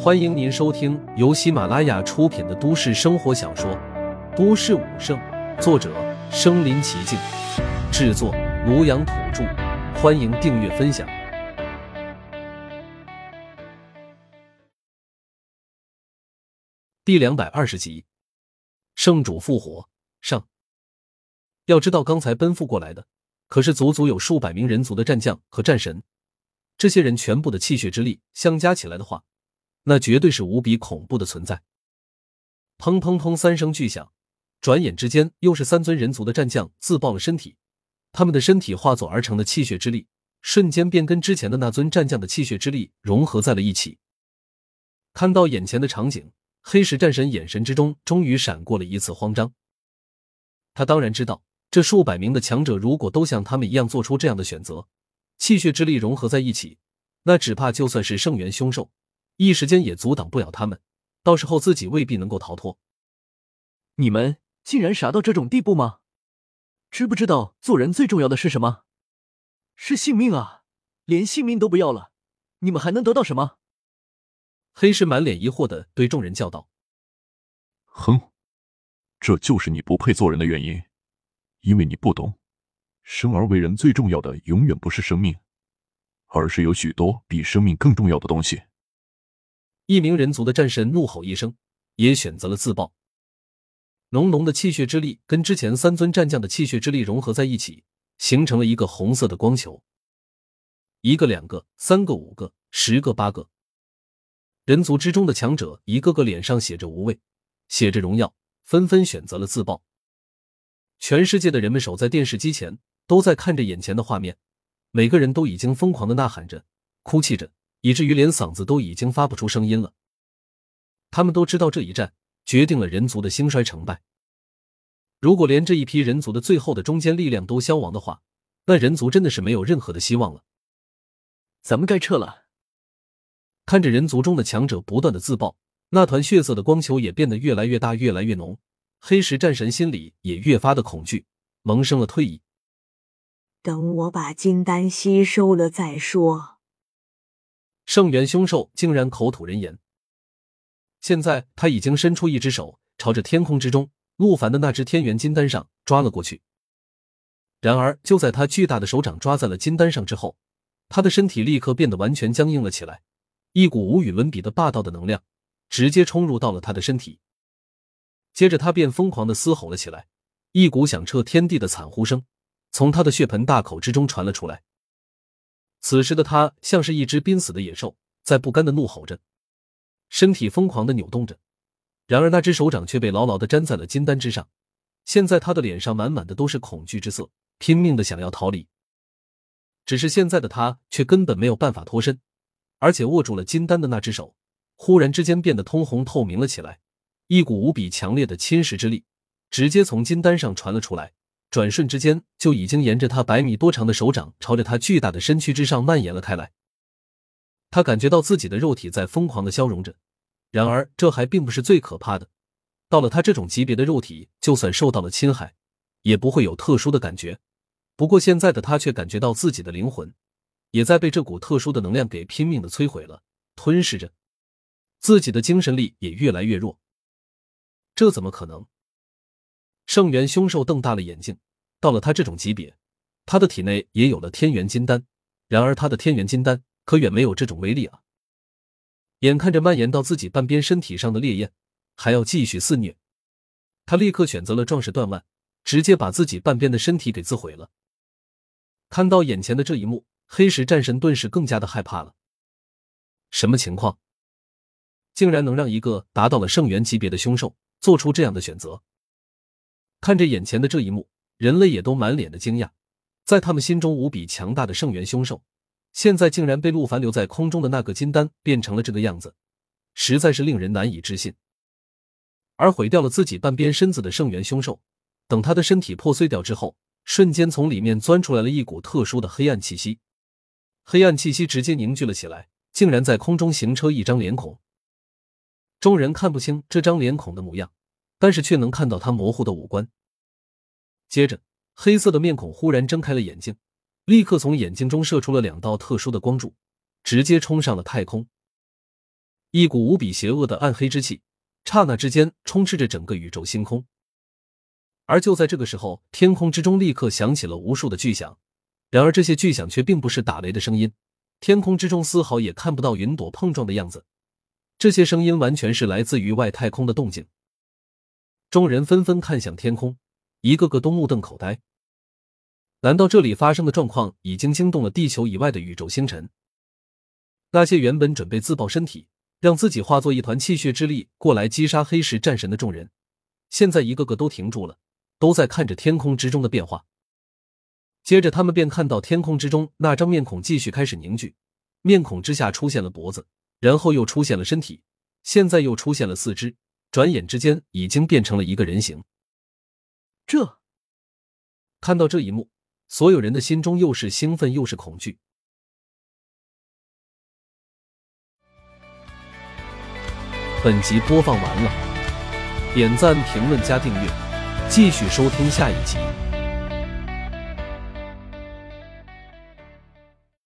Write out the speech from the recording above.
欢迎您收听由喜马拉雅出品的都市生活小说《都市武圣》，作者：身临其境，制作：庐阳土著。欢迎订阅分享。第两百二十集，圣主复活上。要知道，刚才奔赴过来的可是足足有数百名人族的战将和战神，这些人全部的气血之力相加起来的话。那绝对是无比恐怖的存在。砰砰砰三声巨响，转眼之间又是三尊人族的战将自爆了身体，他们的身体化作而成的气血之力，瞬间便跟之前的那尊战将的气血之力融合在了一起。看到眼前的场景，黑石战神眼神之中终于闪过了一次慌张。他当然知道，这数百名的强者如果都像他们一样做出这样的选择，气血之力融合在一起，那只怕就算是圣元凶兽。一时间也阻挡不了他们，到时候自己未必能够逃脱。你们竟然傻到这种地步吗？知不知道做人最重要的是什么？是性命啊！连性命都不要了，你们还能得到什么？黑石满脸疑惑的对众人叫道：“哼，这就是你不配做人的原因，因为你不懂，生而为人最重要的永远不是生命，而是有许多比生命更重要的东西。”一名人族的战神怒吼一声，也选择了自爆。浓浓的气血之力跟之前三尊战将的气血之力融合在一起，形成了一个红色的光球。一个、两个、三个、五个、十个、八个，人族之中的强者一个个脸上写着无畏，写着荣耀，纷纷选择了自爆。全世界的人们守在电视机前，都在看着眼前的画面，每个人都已经疯狂的呐喊着，哭泣着。以至于连嗓子都已经发不出声音了。他们都知道这一战决定了人族的兴衰成败。如果连这一批人族的最后的中坚力量都消亡的话，那人族真的是没有任何的希望了。咱们该撤了。看着人族中的强者不断的自爆，那团血色的光球也变得越来越大，越来越浓。黑石战神心里也越发的恐惧，萌生了退意。等我把金丹吸收了再说。圣元凶兽竟然口吐人言。现在他已经伸出一只手，朝着天空之中陆凡的那只天元金丹上抓了过去。然而，就在他巨大的手掌抓在了金丹上之后，他的身体立刻变得完全僵硬了起来，一股无与伦比的霸道的能量直接冲入到了他的身体。接着，他便疯狂的嘶吼了起来，一股响彻天地的惨呼声从他的血盆大口之中传了出来。此时的他像是一只濒死的野兽，在不甘的怒吼着，身体疯狂的扭动着。然而那只手掌却被牢牢的粘在了金丹之上。现在他的脸上满满的都是恐惧之色，拼命的想要逃离。只是现在的他却根本没有办法脱身，而且握住了金丹的那只手，忽然之间变得通红透明了起来，一股无比强烈的侵蚀之力直接从金丹上传了出来。转瞬之间，就已经沿着他百米多长的手掌，朝着他巨大的身躯之上蔓延了开来。他感觉到自己的肉体在疯狂的消融着，然而这还并不是最可怕的。到了他这种级别的肉体，就算受到了侵害，也不会有特殊的感觉。不过现在的他却感觉到自己的灵魂，也在被这股特殊的能量给拼命的摧毁了、吞噬着，自己的精神力也越来越弱。这怎么可能？圣元凶兽瞪大了眼睛，到了他这种级别，他的体内也有了天元金丹，然而他的天元金丹可远没有这种威力啊！眼看着蔓延到自己半边身体上的烈焰还要继续肆虐，他立刻选择了壮士断腕，直接把自己半边的身体给自毁了。看到眼前的这一幕，黑石战神顿时更加的害怕了。什么情况？竟然能让一个达到了圣元级别的凶兽做出这样的选择？看着眼前的这一幕，人类也都满脸的惊讶。在他们心中无比强大的圣元凶兽，现在竟然被陆凡留在空中的那个金丹变成了这个样子，实在是令人难以置信。而毁掉了自己半边身子的圣元凶兽，等他的身体破碎掉之后，瞬间从里面钻出来了一股特殊的黑暗气息。黑暗气息直接凝聚了起来，竟然在空中形成一张脸孔。众人看不清这张脸孔的模样。但是却能看到他模糊的五官。接着，黑色的面孔忽然睁开了眼睛，立刻从眼睛中射出了两道特殊的光柱，直接冲上了太空。一股无比邪恶的暗黑之气，刹那之间充斥着整个宇宙星空。而就在这个时候，天空之中立刻响起了无数的巨响。然而这些巨响却并不是打雷的声音，天空之中丝毫也看不到云朵碰撞的样子。这些声音完全是来自于外太空的动静。众人纷纷看向天空，一个个都目瞪口呆。难道这里发生的状况已经惊动了地球以外的宇宙星辰？那些原本准备自爆身体，让自己化作一团气血之力过来击杀黑石战神的众人，现在一个个都停住了，都在看着天空之中的变化。接着，他们便看到天空之中那张面孔继续开始凝聚，面孔之下出现了脖子，然后又出现了身体，现在又出现了四肢，转眼之间已经变成了一个人形。这看到这一幕，所有人的心中又是兴奋又是恐惧。本集播放完了，点赞、评论、加订阅，继续收听下一集。